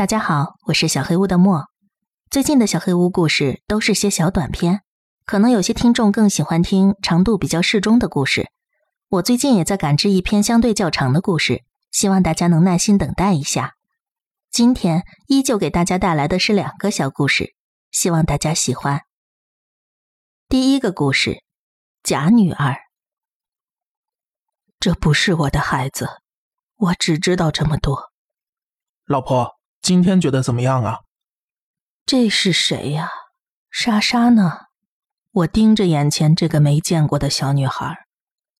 大家好，我是小黑屋的莫。最近的小黑屋故事都是些小短篇，可能有些听众更喜欢听长度比较适中的故事。我最近也在赶制一篇相对较长的故事，希望大家能耐心等待一下。今天依旧给大家带来的是两个小故事，希望大家喜欢。第一个故事，假女儿。这不是我的孩子，我只知道这么多。老婆。今天觉得怎么样啊？这是谁呀？莎莎呢？我盯着眼前这个没见过的小女孩，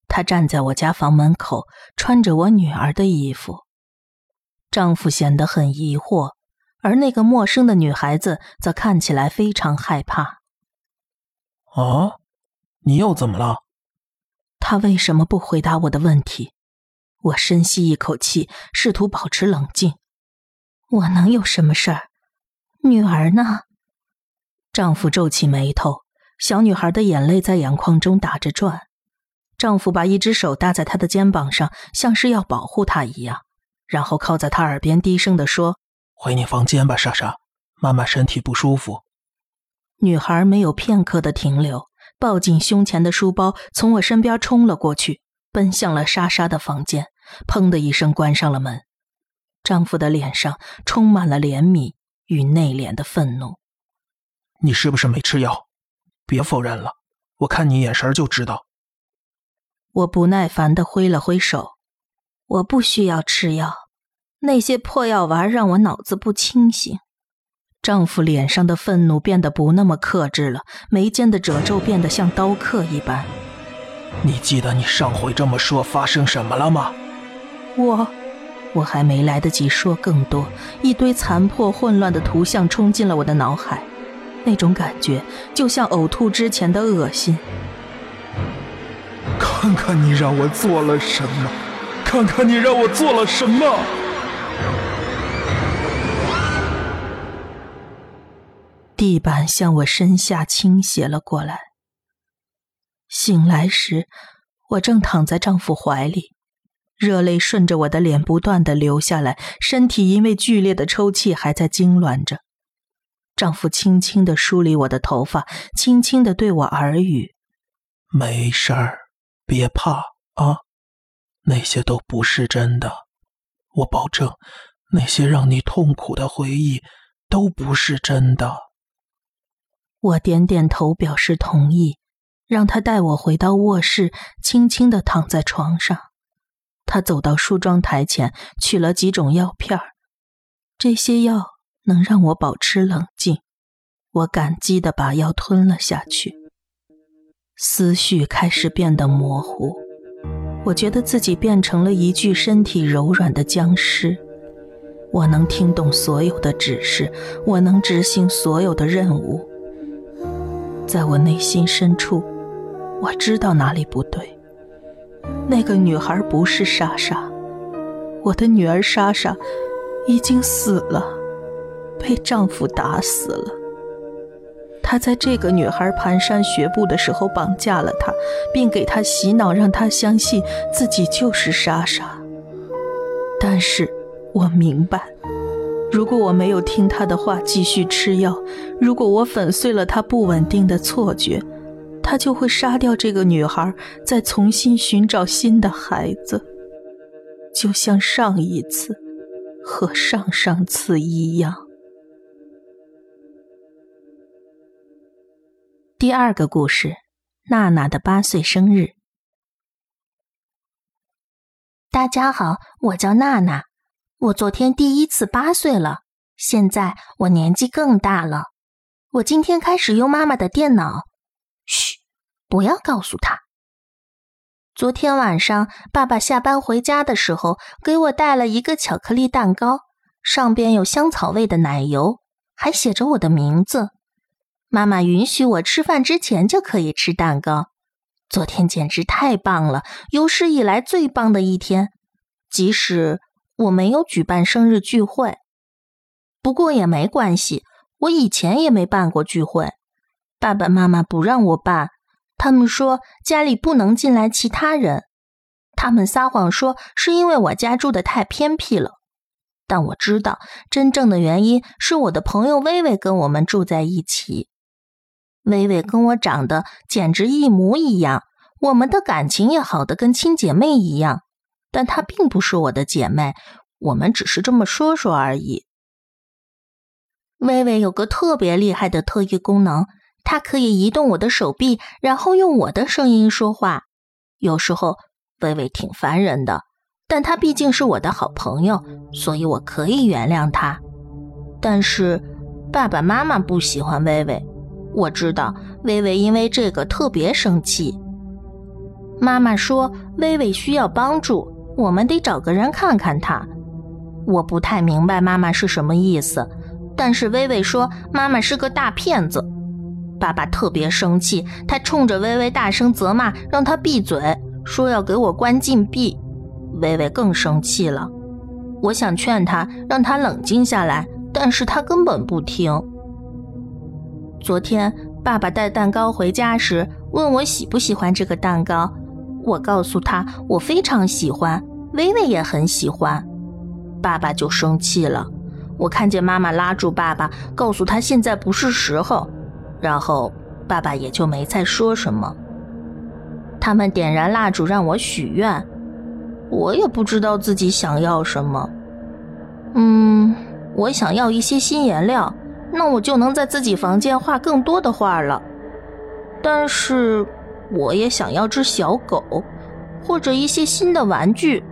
她站在我家房门口，穿着我女儿的衣服。丈夫显得很疑惑，而那个陌生的女孩子则看起来非常害怕。啊，你又怎么了？她为什么不回答我的问题？我深吸一口气，试图保持冷静。我能有什么事儿？女儿呢？丈夫皱起眉头，小女孩的眼泪在眼眶中打着转。丈夫把一只手搭在她的肩膀上，像是要保护她一样，然后靠在她耳边低声的说：“回你房间吧，莎莎，妈妈身体不舒服。”女孩没有片刻的停留，抱紧胸前的书包，从我身边冲了过去，奔向了莎莎的房间，砰的一声关上了门。丈夫的脸上充满了怜悯与内敛的愤怒。你是不是没吃药？别否认了，我看你眼神就知道。我不耐烦的挥了挥手，我不需要吃药，那些破药丸让我脑子不清醒。丈夫脸上的愤怒变得不那么克制了，眉间的褶皱变得像刀刻一般。你记得你上回这么说发生什么了吗？我。我还没来得及说更多，一堆残破混乱的图像冲进了我的脑海，那种感觉就像呕吐之前的恶心。看看你让我做了什么！看看你让我做了什么！地板向我身下倾斜了过来。醒来时，我正躺在丈夫怀里。热泪顺着我的脸不断的流下来，身体因为剧烈的抽泣还在痉挛着。丈夫轻轻的梳理我的头发，轻轻的对我耳语：“没事儿，别怕啊，那些都不是真的，我保证，那些让你痛苦的回忆都不是真的。”我点点头表示同意，让他带我回到卧室，轻轻的躺在床上。他走到梳妆台前，取了几种药片这些药能让我保持冷静。我感激的把药吞了下去，思绪开始变得模糊。我觉得自己变成了一具身体柔软的僵尸。我能听懂所有的指示，我能执行所有的任务。在我内心深处，我知道哪里不对。那个女孩不是莎莎，我的女儿莎莎已经死了，被丈夫打死了。他在这个女孩蹒跚学步的时候绑架了她，并给她洗脑，让她相信自己就是莎莎。但是我明白，如果我没有听他的话继续吃药，如果我粉碎了他不稳定的错觉。他就会杀掉这个女孩，再重新寻找新的孩子，就像上一次和上上次一样。第二个故事，娜娜的八岁生日。大家好，我叫娜娜，我昨天第一次八岁了，现在我年纪更大了，我今天开始用妈妈的电脑。不要告诉他。昨天晚上，爸爸下班回家的时候，给我带了一个巧克力蛋糕，上边有香草味的奶油，还写着我的名字。妈妈允许我吃饭之前就可以吃蛋糕。昨天简直太棒了，有史以来最棒的一天。即使我没有举办生日聚会，不过也没关系，我以前也没办过聚会，爸爸妈妈不让我办。他们说家里不能进来其他人，他们撒谎说是因为我家住的太偏僻了。但我知道真正的原因是我的朋友微微跟我们住在一起。微微跟我长得简直一模一样，我们的感情也好的跟亲姐妹一样。但她并不是我的姐妹，我们只是这么说说而已。微微有个特别厉害的特异功能，她可以移动我的手臂，然后用我的声音说话。有时候微微挺烦人的，但他毕竟是我的好朋友，所以我可以原谅他。但是爸爸妈妈不喜欢微微，我知道微微因为这个特别生气。妈妈说微微需要帮助，我们得找个人看看她。我不太明白妈妈是什么意思。但是微微说妈妈是个大骗子，爸爸特别生气，他冲着微微大声责骂，让他闭嘴，说要给我关禁闭。微微更生气了，我想劝他，让他冷静下来，但是他根本不听。昨天爸爸带蛋糕回家时，问我喜不喜欢这个蛋糕，我告诉他我非常喜欢，微微也很喜欢，爸爸就生气了。我看见妈妈拉住爸爸，告诉他现在不是时候，然后爸爸也就没再说什么。他们点燃蜡烛让我许愿，我也不知道自己想要什么。嗯，我想要一些新颜料，那我就能在自己房间画更多的画了。但是我也想要只小狗，或者一些新的玩具。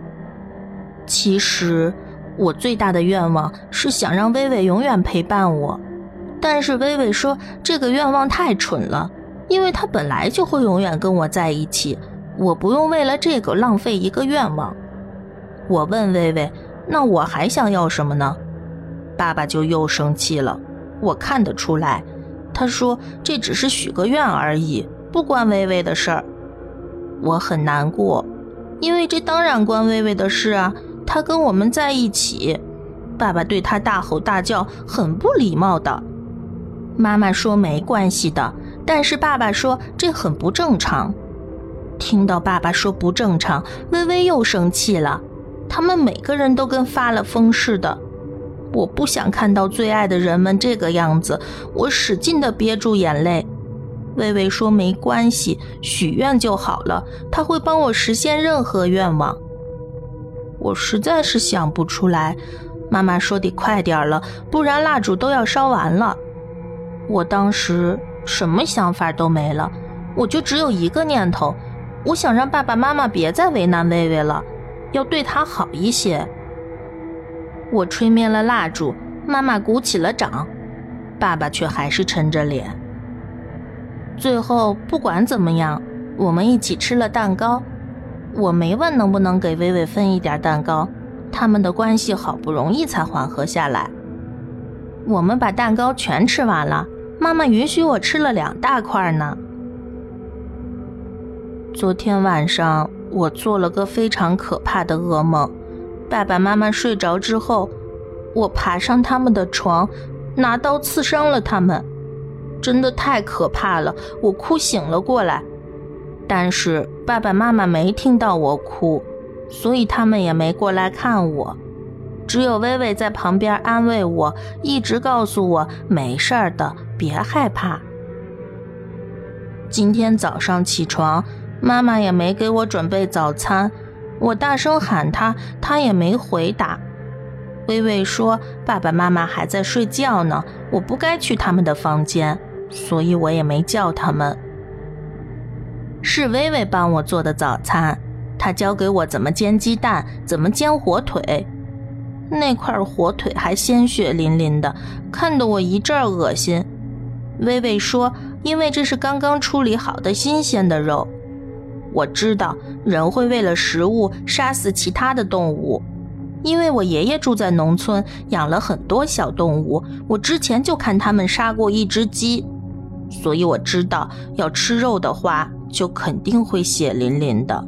其实。我最大的愿望是想让微微永远陪伴我，但是微微说这个愿望太蠢了，因为他本来就会永远跟我在一起，我不用为了这个浪费一个愿望。我问微微，那我还想要什么呢？爸爸就又生气了，我看得出来，他说这只是许个愿而已，不关微微的事儿。我很难过，因为这当然关微微的事啊。他跟我们在一起，爸爸对他大吼大叫，很不礼貌的。妈妈说没关系的，但是爸爸说这很不正常。听到爸爸说不正常，微微又生气了。他们每个人都跟发了疯似的。我不想看到最爱的人们这个样子，我使劲的憋住眼泪。微微说没关系，许愿就好了，他会帮我实现任何愿望。我实在是想不出来，妈妈说得快点了，不然蜡烛都要烧完了。我当时什么想法都没了，我就只有一个念头，我想让爸爸妈妈别再为难微微了，要对她好一些。我吹灭了蜡烛，妈妈鼓起了掌，爸爸却还是沉着脸。最后不管怎么样，我们一起吃了蛋糕。我没问能不能给微微分一点蛋糕，他们的关系好不容易才缓和下来。我们把蛋糕全吃完了，妈妈允许我吃了两大块呢。昨天晚上我做了个非常可怕的噩梦，爸爸妈妈睡着之后，我爬上他们的床，拿刀刺伤了他们，真的太可怕了，我哭醒了过来。但是爸爸妈妈没听到我哭，所以他们也没过来看我。只有微微在旁边安慰我，一直告诉我没事儿的，别害怕。今天早上起床，妈妈也没给我准备早餐，我大声喊她，她也没回答。微微说爸爸妈妈还在睡觉呢，我不该去他们的房间，所以我也没叫他们。是微微帮我做的早餐，她教给我怎么煎鸡蛋，怎么煎火腿。那块火腿还鲜血淋淋的，看得我一阵恶心。微微说：“因为这是刚刚处理好的新鲜的肉。”我知道人会为了食物杀死其他的动物，因为我爷爷住在农村，养了很多小动物。我之前就看他们杀过一只鸡，所以我知道要吃肉的话。就肯定会血淋淋的。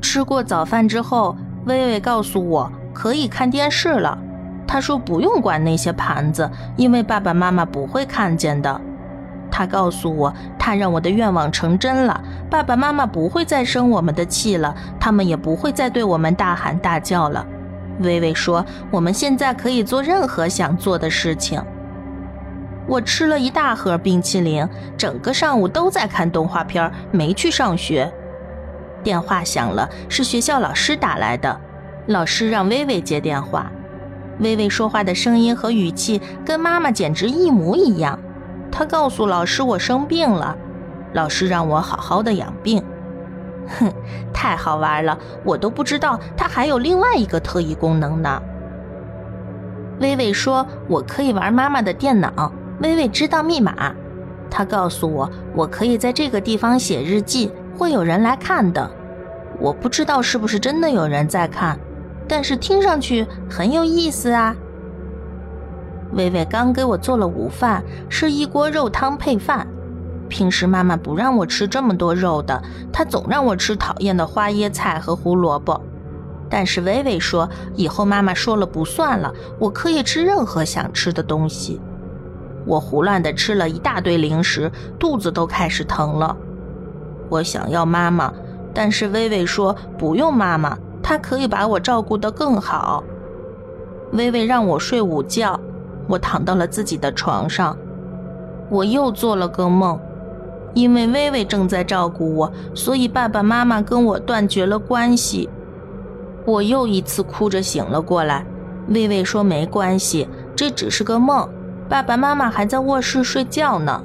吃过早饭之后，微微告诉我可以看电视了。他说不用管那些盘子，因为爸爸妈妈不会看见的。他告诉我，他让我的愿望成真了，爸爸妈妈不会再生我们的气了，他们也不会再对我们大喊大叫了，微微说：“我们现在可以做任何想做的事情。”我吃了一大盒冰淇淋，整个上午都在看动画片，没去上学。电话响了，是学校老师打来的。老师让微微接电话。微微说话的声音和语气跟妈妈简直一模一样。她告诉老师我生病了，老师让我好好的养病。哼，太好玩了，我都不知道它还有另外一个特异功能呢。微微说我可以玩妈妈的电脑。微微知道密码，她告诉我我可以在这个地方写日记，会有人来看的。我不知道是不是真的有人在看。但是听上去很有意思啊！微微刚给我做了午饭，是一锅肉汤配饭。平时妈妈不让我吃这么多肉的，她总让我吃讨厌的花椰菜和胡萝卜。但是微微说，以后妈妈说了不算了，我可以吃任何想吃的东西。我胡乱的吃了一大堆零食，肚子都开始疼了。我想要妈妈，但是微微说不用妈妈。他可以把我照顾得更好。微微让我睡午觉，我躺到了自己的床上。我又做了个梦，因为微微正在照顾我，所以爸爸妈妈跟我断绝了关系。我又一次哭着醒了过来。微微说没关系，这只是个梦，爸爸妈妈还在卧室睡觉呢。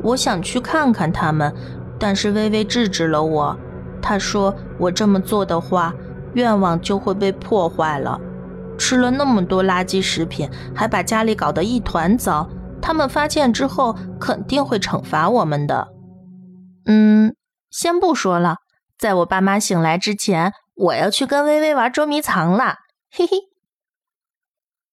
我想去看看他们，但是微微制止了我。他说我这么做的话。愿望就会被破坏了。吃了那么多垃圾食品，还把家里搞得一团糟，他们发现之后肯定会惩罚我们的。嗯，先不说了，在我爸妈醒来之前，我要去跟微微玩捉迷藏了。嘿嘿。